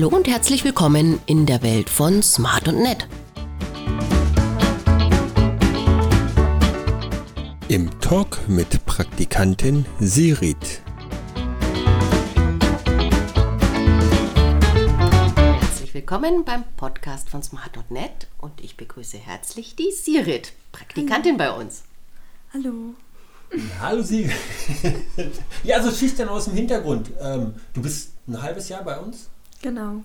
Hallo und herzlich willkommen in der Welt von Smart und Nett. Im Talk mit Praktikantin Sirit. Herzlich willkommen beim Podcast von Smart und Nett und ich begrüße herzlich die Sirit, Praktikantin bei uns. Hallo. Hallo Sirit. ja, so schüchtern aus dem Hintergrund. Ähm, du bist ein halbes Jahr bei uns? Genau.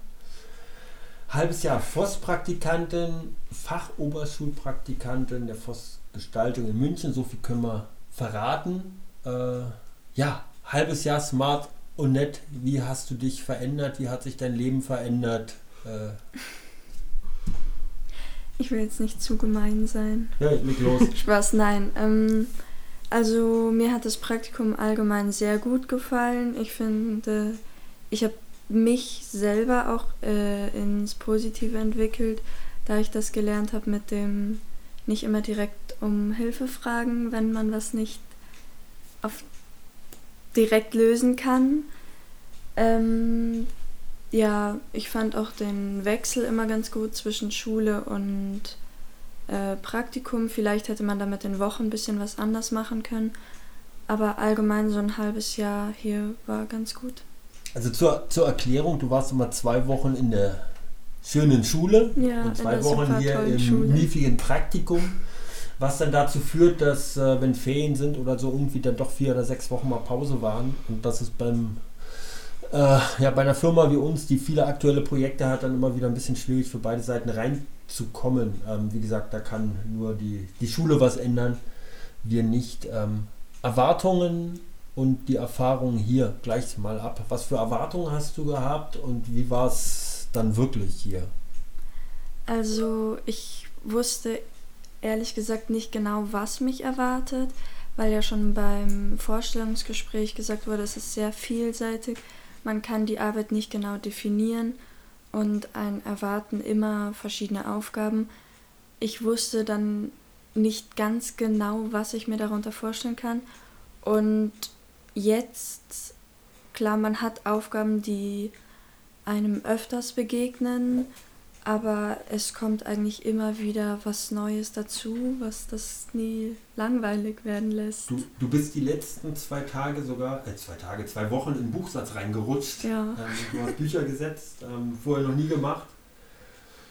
Halbes Jahr Voss-Praktikantin, Fachoberschulpraktikantin der Voss-Gestaltung in München. So viel können wir verraten. Äh, ja, halbes Jahr smart und nett. Wie hast du dich verändert? Wie hat sich dein Leben verändert? Äh, Ich will jetzt nicht zu gemein sein. ja, leg los. Spaß, nein. Ähm, also mir hat das Praktikum allgemein sehr gut gefallen. Ich finde, ich habe mich selber auch äh, ins Positive entwickelt, da ich das gelernt habe mit dem nicht immer direkt um Hilfe fragen, wenn man was nicht auf direkt lösen kann. Ähm, ja, ich fand auch den Wechsel immer ganz gut zwischen Schule und äh, Praktikum. Vielleicht hätte man da mit den Wochen ein bisschen was anders machen können. Aber allgemein so ein halbes Jahr hier war ganz gut. Also zur, zur Erklärung, du warst immer zwei Wochen in der schönen Schule Ja, und zwei Wochen hier im Schule. miefigen Praktikum, was dann dazu führt, dass äh, wenn Ferien sind oder so irgendwie dann doch vier oder sechs Wochen mal Pause waren und das ist beim äh, ja, bei einer Firma wie uns, die viele aktuelle Projekte hat, dann immer wieder ein bisschen schwierig für beide Seiten reinzukommen. Ähm, wie gesagt, da kann nur die, die Schule was ändern, wir nicht. Ähm, Erwartungen und die Erfahrungen hier gleich mal ab. Was für Erwartungen hast du gehabt und wie war es dann wirklich hier? Also ich wusste ehrlich gesagt nicht genau, was mich erwartet, weil ja schon beim Vorstellungsgespräch gesagt wurde, es ist sehr vielseitig. Man kann die Arbeit nicht genau definieren und ein erwarten immer verschiedene Aufgaben. Ich wusste dann nicht ganz genau, was ich mir darunter vorstellen kann. Und jetzt, klar, man hat Aufgaben, die einem öfters begegnen, aber es kommt eigentlich immer wieder was Neues dazu, was das nie langweilig werden lässt. Du, du bist die letzten zwei Tage sogar, äh, zwei Tage, zwei Wochen in den Buchsatz reingerutscht. Ja. Ähm, du hast Bücher gesetzt, ähm, vorher noch nie gemacht.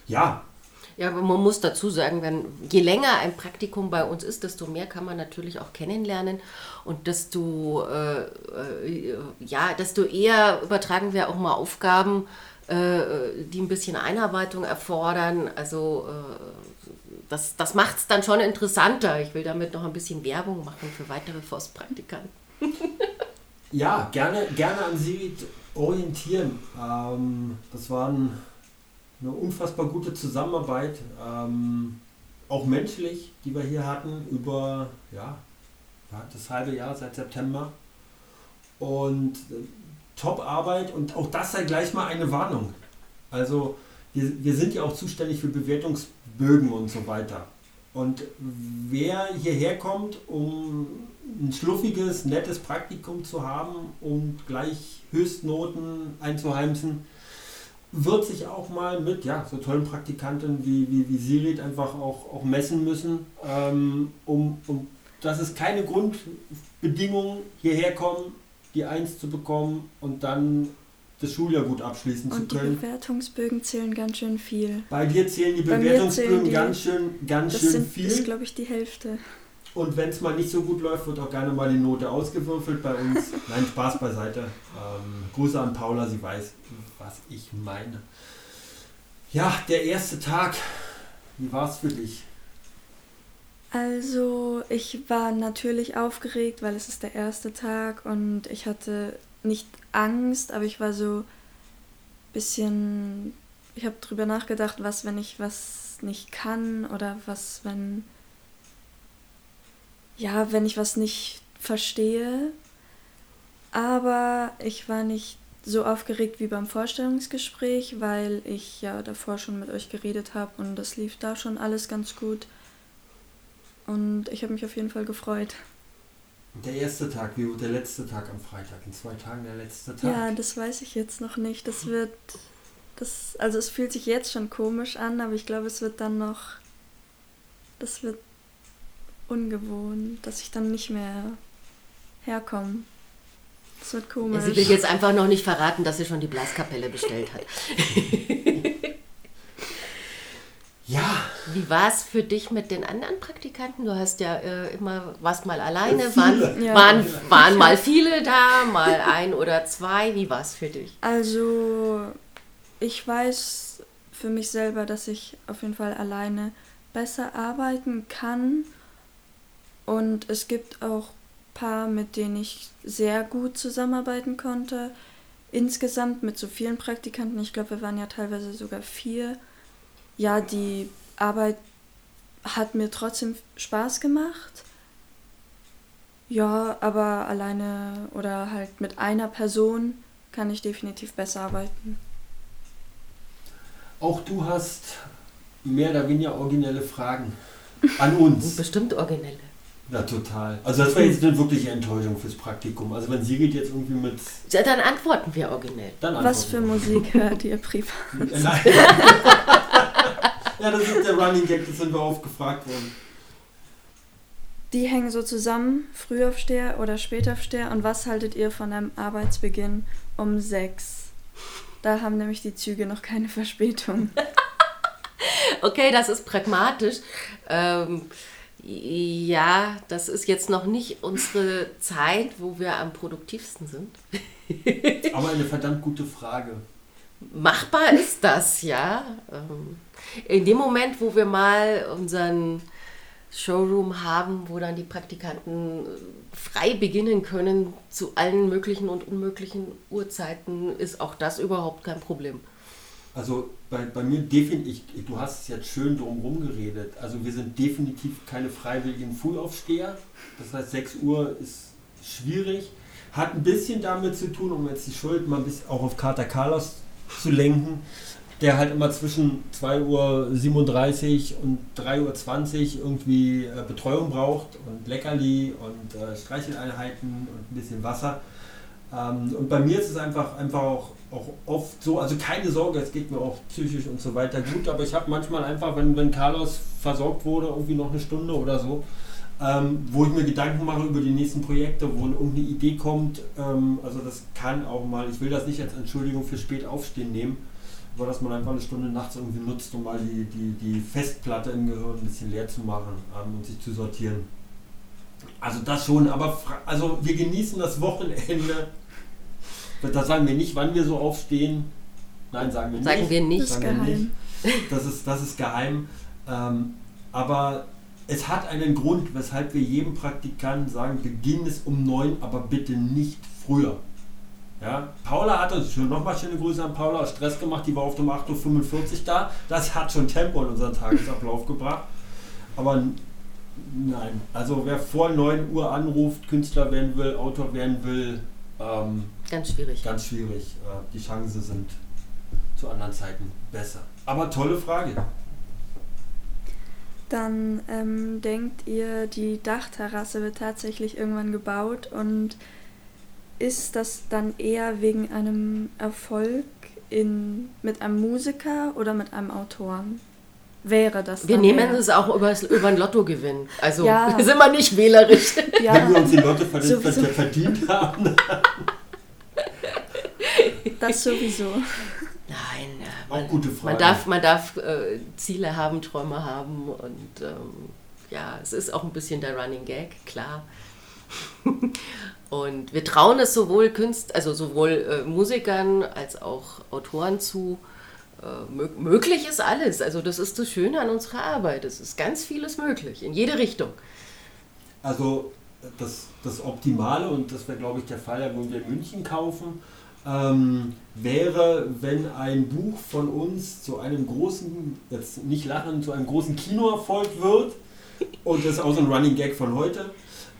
Ja, Ja, aber man muss dazu sagen, wenn, je länger ein Praktikum bei uns ist, desto mehr kann man natürlich auch kennenlernen und desto, äh, äh, ja, desto eher übertragen wir auch mal Aufgaben, äh, die ein bisschen Einarbeitung erfordern. Also äh, das, das macht es dann schon interessanter. Ich will damit noch ein bisschen Werbung machen für weitere Forstpraktikanten. Ja, gerne, gerne an Sirit orientieren. Ähm, das war ein, eine unfassbar gute Zusammenarbeit, ähm, auch menschlich, die wir hier hatten, über ja, das halbe Jahr seit September. Und äh, Top-Arbeit und auch das sei gleich mal eine Warnung. Also wir, wir sind ja auch zuständig für Bewertungsbögen und so weiter. Und wer hierher kommt, um ein schluffiges, nettes Praktikum zu haben und gleich Höchstnoten einzuheimsen, wird sich auch mal mit ja, so tollen Praktikanten wie, wie, wie Sirit einfach auch, auch messen müssen, ähm, um, um dass es keine Grundbedingungen hierher kommen, die Eins zu bekommen und dann das Schuljahr gut abschließen Und zu die können. Bewertungsbögen zählen ganz schön viel. Bei dir zählen die Bewertungsbögen zählen die- ganz schön, ganz Das schön sind, viel. ist, glaube ich, die Hälfte. Und wenn es mal nicht so gut läuft, wird auch gerne mal die Note ausgewürfelt bei uns. Nein, Spaß beiseite. Ähm, Grüße an Paula, sie weiß, was ich meine. Ja, der erste Tag. Wie war es für dich? Also, ich war natürlich aufgeregt, weil es ist der erste Tag und ich hatte nicht Angst, aber ich war so ein bisschen. Ich habe drüber nachgedacht, was, wenn ich was nicht kann oder was, wenn. Ja, wenn ich was nicht verstehe. Aber ich war nicht so aufgeregt wie beim Vorstellungsgespräch, weil ich ja davor schon mit euch geredet habe und das lief da schon alles ganz gut. Und ich habe mich auf jeden Fall gefreut. Der erste Tag, wie wird der letzte Tag am Freitag? In zwei Tagen der letzte Tag? Ja, das weiß ich jetzt noch nicht. Das wird Das, also es fühlt sich jetzt schon komisch an, aber ich glaube, es wird dann noch. Das wird ungewohnt, dass ich dann nicht mehr herkomme. Das wird komisch. Ja, sie will jetzt einfach noch nicht verraten, dass sie schon die Blaskapelle bestellt hat. ja. Wie war es für dich mit den anderen Praktikanten? Du hast ja äh, immer, warst mal alleine, Viele. waren, Ja. waren, waren mal viele da, mal ein oder zwei. Wie war es für dich? Also, ich weiß für mich selber, dass ich auf jeden Fall alleine besser arbeiten kann. Und es gibt auch paar, mit denen ich sehr gut zusammenarbeiten konnte. Insgesamt mit so vielen Praktikanten, ich glaube, wir waren ja teilweise sogar vier. Ja, die Arbeit hat mir trotzdem Spaß gemacht. Ja, aber alleine oder halt mit einer Person kann ich definitiv besser arbeiten. Auch du hast mehr oder weniger originelle Fragen an uns. Bestimmt originelle. Ja, total. Also das war jetzt eine wirkliche Enttäuschung fürs Praktikum. Also wenn Sigrid jetzt irgendwie mit... Ja, dann antworten wir originell. Dann Was für antworten Musik hört ihr privat? wir. Nein. ja, das ist der Running Gag, das sind wir oft gefragt worden. Die hängen so zusammen, Frühaufsteher oder Spätaufsteher. Und was haltet ihr von einem Arbeitsbeginn um sechs? Da haben nämlich die Züge noch keine Verspätung. Okay, das ist pragmatisch. Ähm, ja, das ist jetzt noch nicht unsere Zeit, wo wir am produktivsten sind. Aber eine verdammt gute Frage. Machbar ist das, ja. Ähm, In dem Moment, wo wir mal unseren Showroom haben, wo dann die Praktikanten frei beginnen können zu allen möglichen und unmöglichen Uhrzeiten, ist auch das überhaupt kein Problem. Also bei, bei mir definitiv, du hast es jetzt schön drumherum geredet. Also wir sind definitiv keine freiwilligen Frühaufsteher. Das heißt, 6 Uhr ist schwierig. Hat ein bisschen damit zu tun, um jetzt die Schuld mal ein bisschen auch auf Kater Carlos zu lenken, der halt immer zwischen 2.37 Uhr und 3.20 Uhr irgendwie äh, Betreuung braucht und Leckerli und äh, Streicheleinheiten und ein bisschen Wasser. Ähm, und bei mir ist es einfach, einfach auch, auch oft so, also keine Sorge, es geht mir auch psychisch und so weiter gut, aber ich habe manchmal einfach, wenn, wenn Carlos versorgt wurde, irgendwie noch eine Stunde oder so, ähm, wo ich mir Gedanken mache über die nächsten Projekte, wo irgendeine Idee kommt. Ähm, also das kann auch mal, ich will das nicht als Entschuldigung für spät aufstehen nehmen, aber dass man einfach eine Stunde nachts irgendwie nutzt, um mal die, die, die Festplatte im Gehirn ein bisschen leer zu machen ähm, und sich zu sortieren. Also das schon, aber also wir genießen das Wochenende. Das sagen wir nicht, wann wir so aufstehen. Nein, sagen wir nicht. Sagen wir nicht. Das ist Sagen wir geheim. Das ist, das ist geheim. Ähm, aber es hat einen Grund, weshalb wir jedem Praktikanten sagen, beginn es um 9, aber bitte nicht früher. Ja? Paula hat uns schon nochmal schöne Grüße an Paula Stress gemacht, die war oft um 8.45 Uhr da. Das hat schon Tempo in unseren Tagesablauf gebracht. Aber nein, also wer vor 9 Uhr anruft, Künstler werden will, Autor werden will, ähm, Ganz schwierig. ganz schwierig. Äh, Die Chancen sind zu anderen Zeiten besser. Aber tolle Frage. Dann ähm, denkt ihr, die Dachterrasse wird tatsächlich irgendwann gebaut und ist das dann eher wegen einem Erfolg in, mit einem Musiker oder mit einem Autoren? Wäre das Wir dann nehmen eher? es auch über, über einen Lottogewinn. Also Ja. sind wir nicht wählerisch. Wenn wir Ja, uns die Leute verdient, Sowieso. verdient haben. das sowieso. Nein, äh, Auch man, gute Frage. man darf, man darf äh, Ziele haben, Träume haben und ähm, ja, es ist auch ein bisschen der Running Gag, klar. und wir trauen es sowohl Künst, also sowohl äh, Musikern als auch Autoren zu. Äh, mö möglich ist alles. Also das ist das Schöne an unserer Arbeit. Es ist ganz vieles möglich, in jede Richtung. Also das, das Optimale, und das wäre glaube ich der Fall, wenn wir in München kaufen, ähm, wäre, wenn ein Buch von uns zu einem großen, jetzt nicht lachen, zu einem großen Kinoerfolg wird. Und das ist auch so ein Running Gag von heute.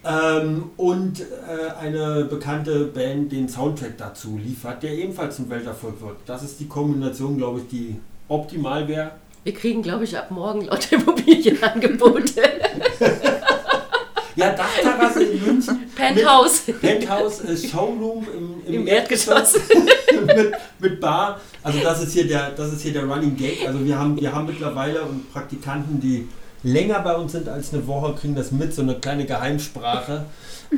Ähm, und äh, eine bekannte Band den Soundtrack dazu liefert, der ebenfalls zum Welterfolg wird. Das ist die Kombination, glaube ich, die optimal wäre. Wir kriegen, glaube ich, ab morgen lauter Immobilienangebote. Ja, Dachterrasse in München. Penthouse. Penthouse, äh, Showroom im, im, Im Erdgeschoss. mit, mit, Bar. Also das ist hier der, das ist hier der Running Gag. Also wir haben, wir haben mittlerweile Praktikanten, die länger bei uns sind als eine Woche, kriegen das mit, so eine kleine Geheimsprache.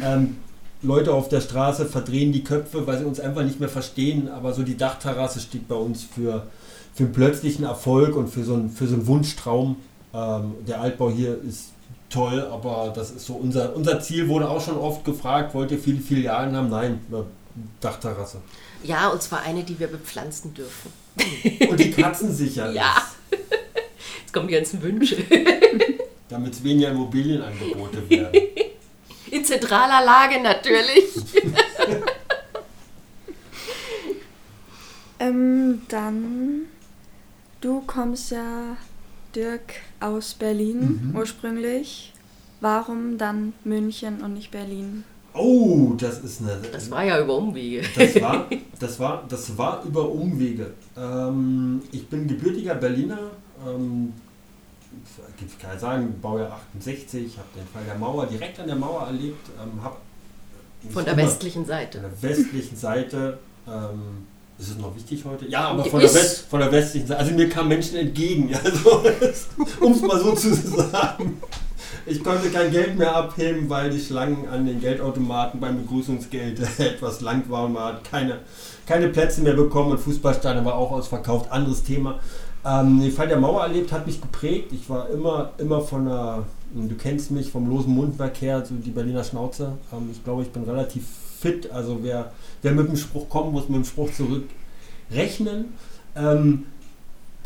Ähm, Leute auf der Straße verdrehen die Köpfe, weil sie uns einfach nicht mehr verstehen. Aber so die Dachterrasse steht bei uns für, für einen plötzlichen Erfolg und für so einen, für so einen Wunschtraum. Ähm, der Altbau hier ist toll, aber das ist so unser, unser Ziel, wurde auch schon oft gefragt, wollt ihr viele Filialen haben? Nein, Dachterrasse. Ja, und zwar eine, die wir bepflanzen dürfen. Und die Katzen sicher Ja. Jetzt kommen die ganzen Wünsche. Damit es weniger Immobilienangebote werden. In zentraler Lage natürlich. ähm, dann, du kommst ja, Dirk, aus Berlin mhm. ursprünglich. Warum dann München und nicht Berlin? Oh, das ist eine. Das war ja über Umwege. Das war, das war, das war über Umwege. Ähm, ich bin gebürtiger Berliner. Ähm, kann ich sagen, Baujahr 68, habe den Fall der Mauer direkt an der Mauer erlebt. Ähm, hab von der westlichen Seite. Von der westlichen Seite. Ähm, ist es noch wichtig heute? Ja, aber von der, West, von der westlichen Seite. Also mir kamen Menschen entgegen, also, um es mal so zu sagen. Ich konnte kein Geld mehr abheben, weil die Schlangen an den Geldautomaten beim Begrüßungsgeld etwas lang waren. Man hat keine, keine Plätze mehr bekommen und Fußballsteine war auch ausverkauft. Anderes Thema. Ähm, den Fall der Mauer erlebt hat mich geprägt. Ich war immer, immer von einer, du kennst mich vom losen Mundwerk her, so die Berliner Schnauze. Ähm, ich glaube, ich bin relativ fit. Also wer, wer mit dem Spruch kommt, muss mit dem Spruch zurückrechnen. Ähm,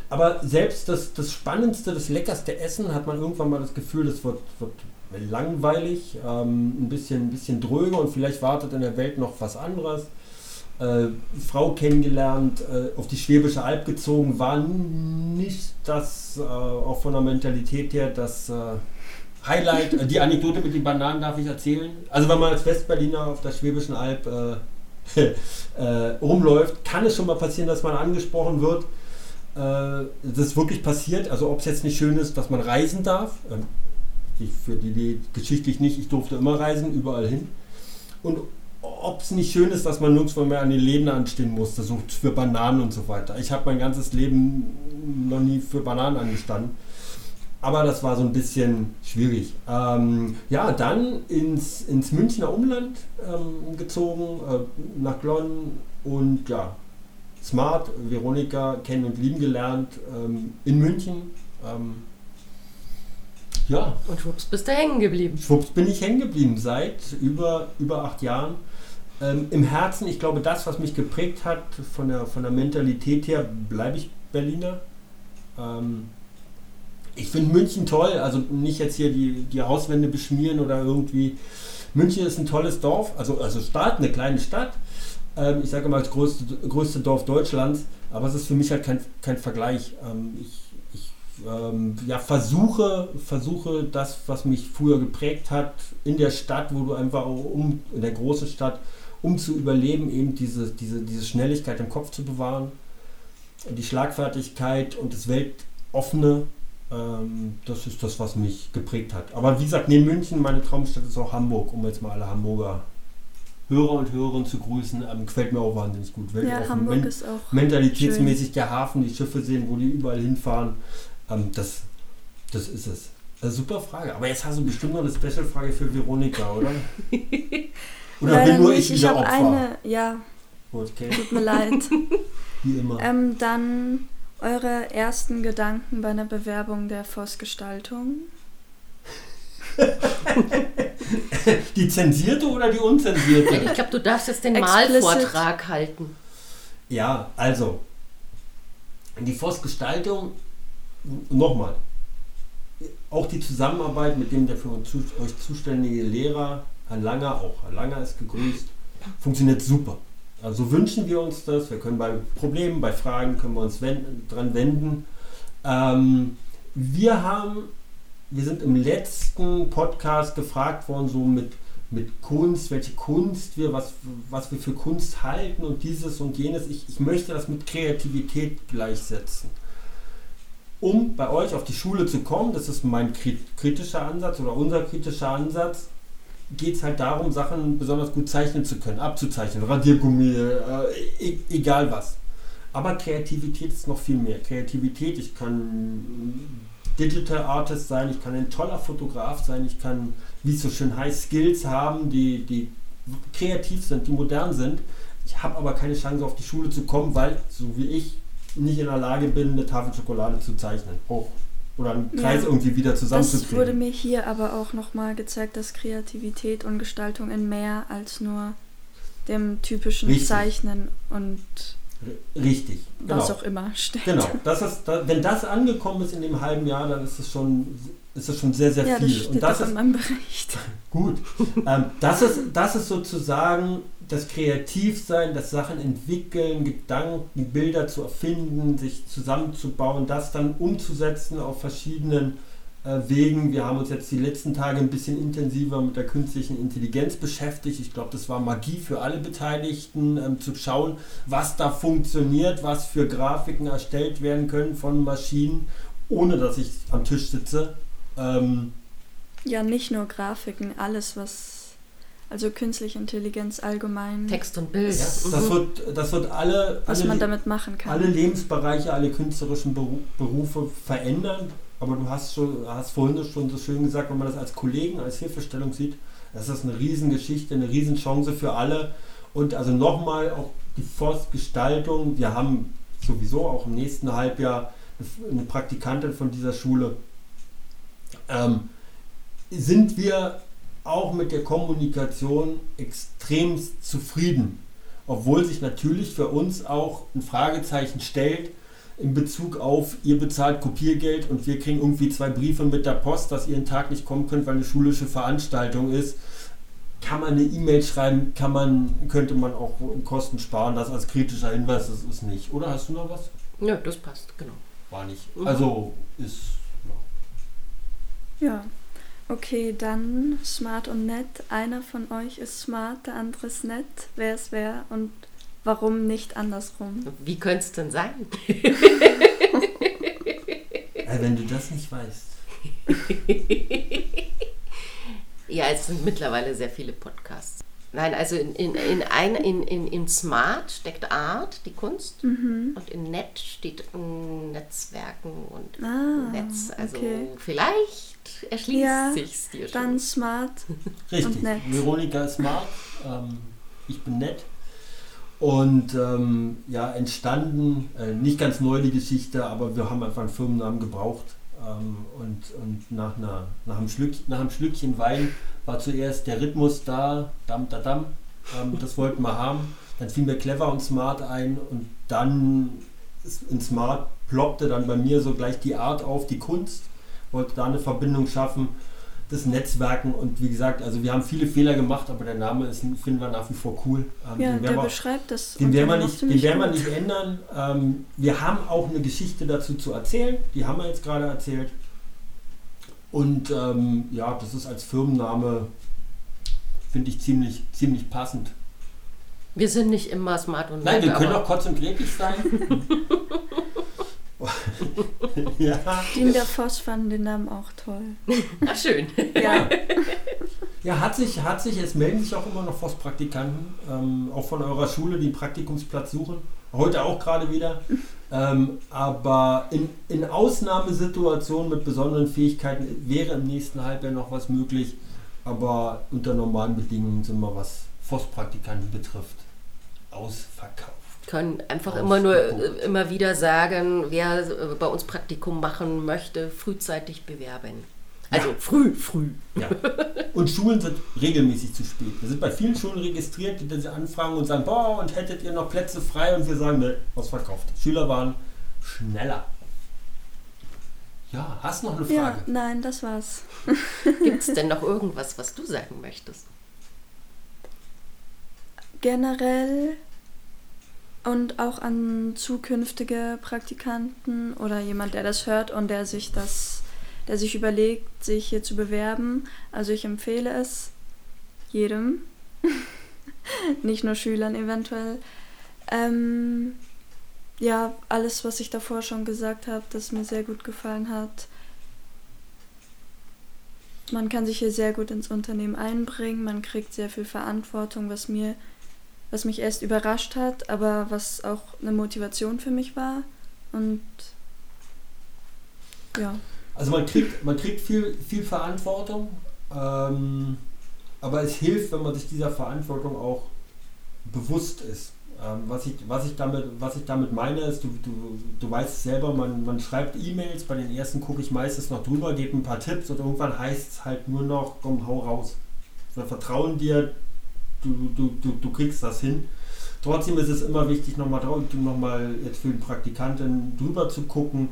aber selbst das, das spannendste, das leckerste Essen hat man irgendwann mal das Gefühl, das wird, wird langweilig, ähm, ein, bisschen, ein bisschen dröge und vielleicht wartet in der Welt noch was anderes. Äh, Frau kennengelernt, äh, auf die Schwäbische Alb gezogen, war nicht das, äh, auch von der Mentalität her, das äh, Highlight. Äh, die Anekdote mit den Bananen darf ich erzählen. Also wenn man als Westberliner auf der Schwäbischen Alb äh, rumläuft, kann es schon mal passieren, dass man angesprochen wird das ist wirklich passiert. Also ob es jetzt nicht schön ist, dass man reisen darf. Ähm, ich, für die, die geschichtlich nicht, ich durfte immer reisen, überall hin. Und ob es nicht schön ist, dass man nirgendwo mehr an den Läden anstehen musste, so für Bananen und so weiter. Ich habe mein ganzes Leben noch nie für Bananen angestanden. Aber das war so ein bisschen schwierig. Ähm, ja, dann ins, ins Münchner Umland ähm, gezogen, äh, nach Glonn und ja, Smart, Veronika kennen und lieben gelernt ähm, in München. Ähm, ja. Und schwupps bist du hängen geblieben. Schwupps bin ich hängen geblieben seit über, über acht Jahren. Ähm, Im Herzen, ich glaube, das, was mich geprägt hat, von der, von der Mentalität her, bleibe ich Berliner. Ähm, ich finde München toll, also nicht jetzt hier die, die Hauswände beschmieren oder irgendwie. München ist ein tolles Dorf, also, also Stadt, eine kleine Stadt. Ähm, ich sage mal, das größte, größte Dorf Deutschlands, aber es ist für mich halt kein, kein Vergleich. Ähm, ich ich ähm, ja, versuche, versuche das, was mich früher geprägt hat, in der Stadt, wo du einfach um, in der großen Stadt, um zu überleben, eben diese, diese, diese Schnelligkeit im Kopf zu bewahren, die Schlagfertigkeit und das Weltoffene. Ähm, das ist das, was mich geprägt hat. Aber wie gesagt, neben München, meine Traumstadt ist auch Hamburg, um jetzt mal alle Hamburger Hörer und Hörerinnen zu grüßen. Ähm, gefällt mir auch wahnsinnig gut. Weil ja, Hamburg men ist auch mentalitätsmäßig schön. der Hafen, die Schiffe sehen, wo die überall hinfahren. Ähm, das, das ist es. Also super Frage. Aber jetzt hast du bestimmt noch eine Special-Frage für Veronika, oder? oder Leider bin nur nicht. ich wieder ich Opfer? Eine, ja. Okay. Tut mir leid. Wie immer. Ähm, dann eure ersten Gedanken bei einer Bewerbung der Forstgestaltung. die zensierte oder die unzensierte? Ich glaube, du darfst jetzt den Malvortrag halten. Ja, also, die Forstgestaltung, nochmal, auch die Zusammenarbeit mit dem der für euch zuständige Lehrer, Herr Langer, auch Herr Langer ist gegrüßt, funktioniert super. Also wünschen wir uns das. Wir können bei Problemen, bei Fragen können wir uns wenden, dran wenden. Ähm, wir haben wir sind im letzten Podcast gefragt worden, so mit, mit Kunst, welche Kunst wir, was, was wir für Kunst halten und dieses und jenes. Ich, ich möchte das mit Kreativität gleichsetzen. Um bei euch auf die Schule zu kommen, das ist mein kritischer Ansatz oder unser kritischer Ansatz, geht es halt darum, Sachen besonders gut zeichnen zu können, abzuzeichnen, Radiergummi, äh, e egal was. Aber Kreativität ist noch viel mehr. Kreativität, ich kann Digital Artist sein, ich kann ein toller Fotograf sein, ich kann, wie es so schön heißt, Skills haben, die, die kreativ sind, die modern sind. Ich habe aber keine Chance auf die Schule zu kommen, weil, so wie ich, nicht in der Lage bin, eine Tafel Schokolade zu zeichnen. Auch oder einen Kreis ja, irgendwie wieder zusammenzukriegen. Das wurde mir hier aber auch nochmal gezeigt, dass Kreativität und Gestaltung in mehr als nur dem typischen Richtig. Zeichnen und Richtig. Was genau. auch immer steckt. Genau. Das ist, da, wenn das angekommen ist in dem halben Jahr, dann ist es schon, ist es schon sehr, sehr ja, viel. Das steht und das ist in meinem Bericht. Gut. ähm, das, ist, das ist sozusagen das Kreativsein, das Sachen entwickeln, Gedanken, Bilder zu erfinden, sich zusammenzubauen, das dann umzusetzen auf verschiedenen Wegen. Wir haben uns jetzt die letzten Tage ein bisschen intensiver mit der künstlichen Intelligenz beschäftigt. Ich glaube, das war Magie für alle Beteiligten, ähm, zu schauen, was da funktioniert, was für Grafiken erstellt werden können von Maschinen, ohne dass ich am Tisch sitze. Ähm, ja, nicht nur Grafiken, alles, was also künstliche Intelligenz allgemein. Text und Bild. Ja, das, mhm. wird, das wird alle, was alle, man damit machen kann. Alle Lebensbereiche, alle künstlerischen Berufe verändern. Aber du hast, schon, hast vorhin schon so schön gesagt, wenn man das als Kollegen, als Hilfestellung sieht, das ist eine Riesengeschichte, eine Riesenchance für alle. Und also nochmal auch die Forstgestaltung. Wir haben sowieso auch im nächsten Halbjahr eine Praktikantin von dieser Schule. Ähm, sind wir auch mit der Kommunikation extrem zufrieden. Obwohl sich natürlich für uns auch ein Fragezeichen stellt in Bezug auf, ihr bezahlt Kopiergeld und wir kriegen irgendwie zwei Briefe mit der Post, dass ihr einen Tag nicht kommen könnt, weil eine schulische Veranstaltung ist. Kann man eine E-Mail schreiben, kann man, könnte man auch Kosten sparen. Das als kritischer Hinweis, das ist nicht. Oder hast du noch was? Ja, das passt, genau. War nicht. Mhm. Also ist. Ja. ja. Okay, dann smart und nett. Einer von euch ist smart, der andere ist nett. Wer ist wer und warum nicht andersrum? Wie könnte es denn sein? äh, wenn du das nicht weißt. ja, es sind mittlerweile sehr viele Podcasts. Nein, also in, in, in, ein, in, in, in Smart steckt Art, die Kunst, mhm. und in Net steht Netzwerken und ah, Netz. Also okay. vielleicht erschließt ja, sich's dir schon. Dann Smart Richtig. und Nett. Veronika ist Smart, ähm, ich bin nett. Und ähm, ja, entstanden, äh, nicht ganz neu die Geschichte, aber wir haben einfach einen Firmennamen gebraucht. Ähm, und und nach, einer, nach, einem Schlück, nach einem Schlückchen Wein war zuerst der Rhythmus da, dam, da, dam. Ähm, das wollten wir haben. Dann fiel mir clever und smart ein und dann in smart ploppte dann bei mir so gleich die Art auf, die Kunst. Wollte da eine Verbindung schaffen, das Netzwerken und wie gesagt, also wir haben viele Fehler gemacht, aber der Name ist, finden wir nach wie vor cool. Ähm, ja, der wir, beschreibt das. Den werden wir nicht, den werden wir nicht ändern. Ähm, wir haben auch eine Geschichte dazu zu erzählen, die haben wir jetzt gerade erzählt. Und ähm, ja, das ist als Firmenname, finde ich, ziemlich, ziemlich passend. Wir sind nicht immer smart und Nein, wir können auch kurz und gretig sein. ja. Die in der Voss fanden den Namen auch toll. Ach, schön. Ja. Ja, hat sich, hat sich, es melden sich auch immer noch Voss-Praktikanten, ähm, auch von eurer Schule, die einen Praktikumsplatz suchen. Heute auch gerade wieder. Ähm, aber in, in Ausnahmesituationen mit besonderen Fähigkeiten wäre im nächsten Halbjahr noch was möglich. Aber unter normalen Bedingungen sind wir, was Forstpraktikanten betrifft, ausverkauft. Können einfach immer nur äh, immer wieder sagen, wer äh, bei uns Praktikum machen möchte, frühzeitig bewerben. Also ja. früh, früh. Ja. Und Schulen sind regelmäßig zu spät. Wir sind bei vielen Schulen registriert, die diese anfragen und sagen, boah, und hättet ihr noch Plätze frei? Und wir sagen, ne, ausverkauft. Schüler waren schneller. Ja, hast du noch eine Frage? Ja, nein, das war's. Gibt es denn noch irgendwas, was du sagen möchtest? Generell und auch an zukünftige Praktikanten oder jemand, der das hört und der sich das der sich überlegt, sich hier zu bewerben. Also ich empfehle es jedem, nicht nur Schülern eventuell. Ähm, ja, alles, was ich davor schon gesagt habe, das mir sehr gut gefallen hat. man kann sich hier sehr gut ins Unternehmen einbringen, man kriegt sehr viel Verantwortung, was mir, was mich erst überrascht hat, aber was auch eine Motivation für mich war. Und ja. Also man kriegt, man kriegt viel, viel Verantwortung, ähm, aber es hilft, wenn man sich dieser Verantwortung auch bewusst ist. Ähm, was, ich, was, ich damit, was ich damit meine, ist, du, du, du weißt es selber, man, man schreibt E-Mails, bei den ersten gucke ich meistens noch drüber, gebe ein paar Tipps und irgendwann heißt es halt nur noch, komm, hau raus. Wir vertrauen dir, du, du, du, du kriegst das hin. Trotzdem ist es immer wichtig, nochmal noch mal jetzt für den Praktikanten drüber zu gucken,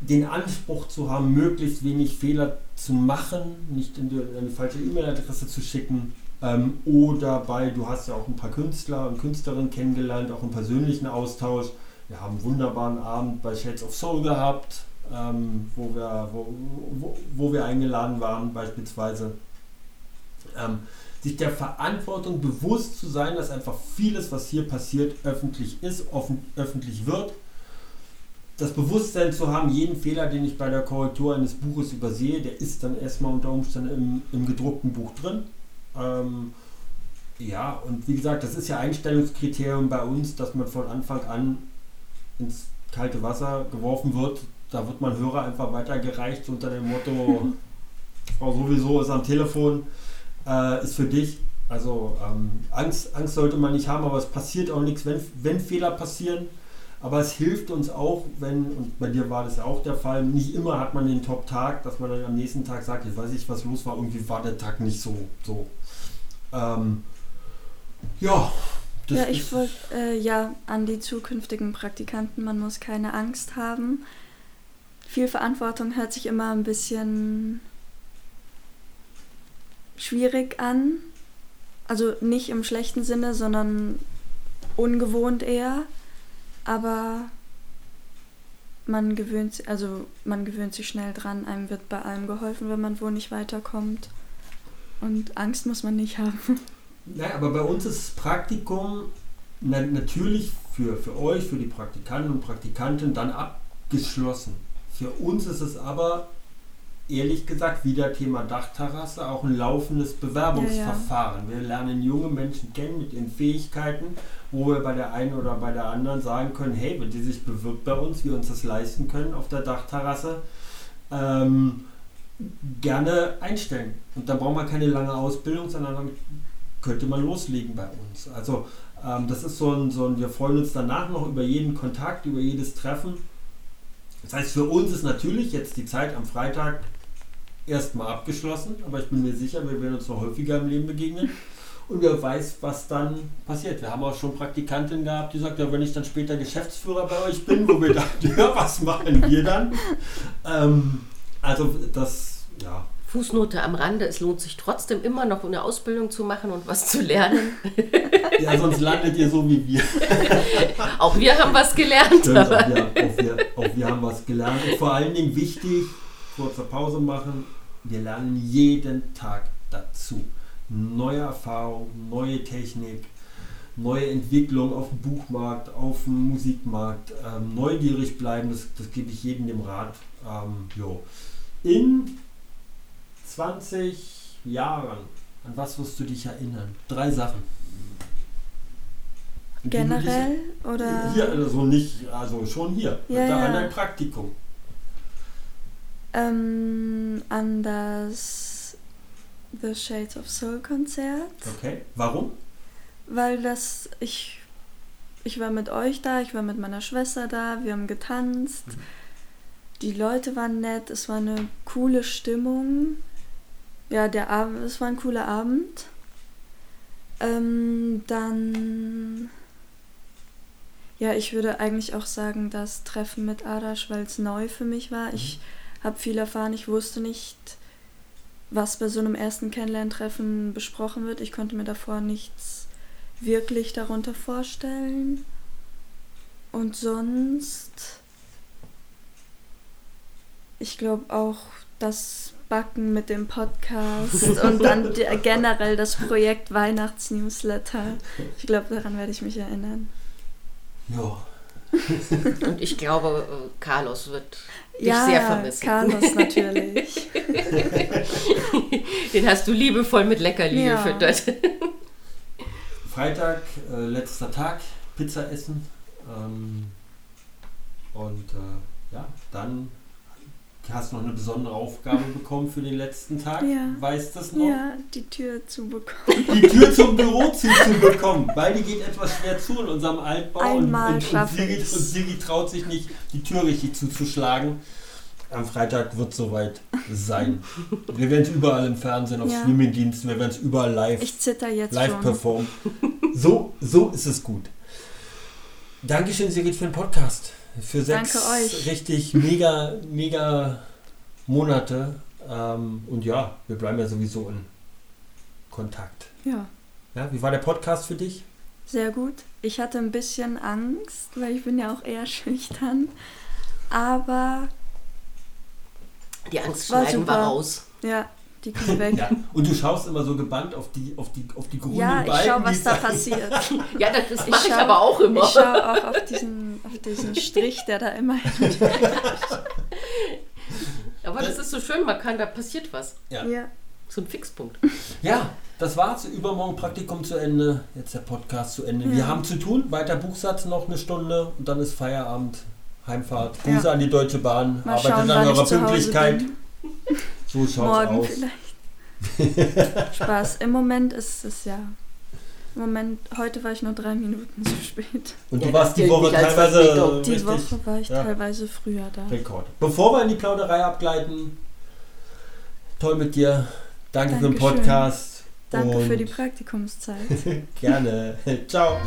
den Anspruch zu haben, möglichst wenig Fehler zu machen, nicht in die, in falsche E-Mail-Adresse zu schicken, ähm, oder bei, du hast ja auch ein paar Künstler und Künstlerinnen kennengelernt, auch im persönlichen Austausch. Wir haben einen wunderbaren Abend bei Shades of Soul gehabt, ähm, wo, wir, wo, wo, wo, wir eingeladen waren beispielsweise. Ähm, sich der Verantwortung bewusst zu sein, dass einfach vieles, was hier passiert, öffentlich ist, offen, öffentlich wird. Das Bewusstsein zu haben, jeden Fehler, den ich bei der Korrektur eines Buches übersehe, der ist dann erstmal unter Umständen im, im gedruckten Buch drin. Ähm, ja, und wie gesagt, das ist ja Einstellungskriterium bei uns, dass man von Anfang an ins kalte Wasser geworfen wird. Da wird man Hörer einfach weitergereicht unter dem Motto, Frau sowieso ist am Telefon, äh, ist für dich. Also ähm, Angst, Angst sollte man nicht haben, aber es passiert auch nichts, wenn, wenn Fehler passieren. Aber es hilft uns auch, wenn, und bei dir war das ja auch der Fall, nicht immer hat man den Top-Tag, dass man dann am nächsten Tag sagt, ich weiß nicht, was los war, irgendwie war der Tag nicht so. so. Ähm, ja. ja, ich wollte äh, ja an die zukünftigen Praktikanten, man muss keine Angst haben. Viel Verantwortung hört sich immer ein bisschen schwierig an. Also nicht im schlechten Sinne, sondern ungewohnt eher. Aber man gewöhnt, also man gewöhnt sich schnell dran, einem wird bei allem geholfen, wenn man wo nicht weiterkommt. Und Angst muss man nicht haben. Naja, aber bei uns ist das Praktikum na, natürlich für, für euch, für die Praktikanten und Praktikanten dann abgeschlossen. Für uns ist es aber ehrlich gesagt wieder Thema Dachterrasse auch ein laufendes Bewerbungsverfahren. Ja, ja. Wir lernen junge Menschen kennen mit ihren Fähigkeiten, wo wir bei der einen oder bei der anderen sagen können, hey, wenn die sich bewirbt bei uns, wir uns das leisten können auf der Dachterrasse, ähm, gerne einstellen. Und da braucht man keine lange Ausbildung, sondern dann könnte man loslegen bei uns. Also ähm, das ist so ein, so ein, wir freuen uns danach noch über jeden Kontakt, über jedes Treffen. Das heißt, für uns ist natürlich jetzt die Zeit am Freitag erstmal abgeschlossen, aber ich bin mir sicher, wir werden uns noch häufiger im Leben begegnen. Und wer weiß, was dann passiert. Wir haben auch schon Praktikantin gehabt, die sagt, ja, wenn ich dann später Geschäftsführer bei euch bin, wo wir dachten, ja, was machen wir dann? Ähm, also das, ja. Fußnote am Rande, es lohnt sich trotzdem immer noch eine Ausbildung zu machen und was zu lernen. Ja, sonst landet ihr so wie wir. Auch wir haben was gelernt. Stimmt, auch, wir, auch, wir, auch wir haben was gelernt. Und vor allen Dingen wichtig, kurze Pause machen, wir lernen jeden Tag dazu. Neue Erfahrung, neue Technik, neue Entwicklung auf dem Buchmarkt, auf dem Musikmarkt. Ähm, neugierig bleiben, das, das gebe ich jedem dem Rat. Ähm, jo in 20 Jahren, an was wirst du dich erinnern? Drei Sachen. Generell dich, oder? Hier, also nicht, also schon hier, ja, ja. an dein Praktikum. Ähm, an das The Shades of Soul Konzert. Okay, warum? Weil das, ich, ich war mit euch da, ich war mit meiner Schwester da, wir haben getanzt. Mhm die Leute waren nett, es war eine coole Stimmung. Ja, der Abend, es war ein cooler Abend. Ähm, dann. Ja, ich würde eigentlich auch sagen, das Treffen mit Arash, weil es neu für mich war. Mhm. Ich habe viel erfahren, ich wusste nicht, was bei so einem ersten Kennenlerntreffen besprochen wird. Ich konnte mir davor nichts wirklich darunter vorstellen. Und sonst ich glaube auch das Backen mit dem Podcast und dann generell das Projekt Weihnachtsnewsletter. Ich glaube, daran werde ich mich erinnern. Ja. und ich glaube, Carlos wird dich ja, sehr vermissen. Carlos natürlich. Den hast du liebevoll mit Leckerli Ja. gefüttert. Freitag, äh, letzter Tag, Pizza essen. Ähm, und äh, ja, dann hast noch eine besondere Aufgabe bekommen für den letzten Tag. Ja. Weißt du das noch? Ja, die Tür zu bekommen. Die Tür zum Büro zuzubekommen, weil die geht etwas schwer zu in unserem Altbau. Einmal und, und, und, Sigi, und. Sigi traut sich nicht, die Tür richtig zuzuschlagen. Am Freitag wird es soweit sein. Wir werden es überall im Fernsehen, auf Ja. Streamingdiensten, wir werden es überall live Ich zitter jetzt live schon. performen. So, so ist es gut. Dankeschön, Sigrid, für den Podcast. Für sechs Danke euch. richtig mega, mega Monate. Ähm, und ja, wir bleiben ja sowieso in Kontakt. Ja, Ja, wie war der Podcast für dich? sehr gut. Ich hatte ein bisschen Angst, weil ich bin ja auch eher schüchtern. Aber Die Angst War super. raus. ja, die kommt weg. Ja. Und du schaust immer so gebannt auf die, auf die, auf die grünen Ja, ich Balken. schau, die was da passiert. Ja, das, das Ich mache ich schau- aber auch immer. Ich schaue auch auf diesen, auf diesen Strich, der da immer aber das ist so schön, man kann, da passiert was. Ja. Ja. So ein Fixpunkt. ja, das war's. Übermorgen Praktikum zu Ende. Jetzt der Podcast zu Ende. Wir Ja. haben zu tun. Weiter Buchsatz noch eine Stunde und dann ist Feierabend. Heimfahrt. Ja. Grüße an die Deutsche Bahn. Mal Arbeitet schauen, an eurer ich zu Hause Pünktlichkeit. So schaut's Morgen aus. vielleicht. Spaß. Im Moment ist es ja. Im Moment, heute war ich nur drei Minuten zu spät. Und Ja, du das warst die Woche teilweise. Die Woche war ich ja. teilweise früher da. Rekord. Bevor wir in die Plauderei abgleiten, toll mit dir. Danke für den Dankeschön. Podcast. Danke für die Praktikumszeit. Gerne. Ciao.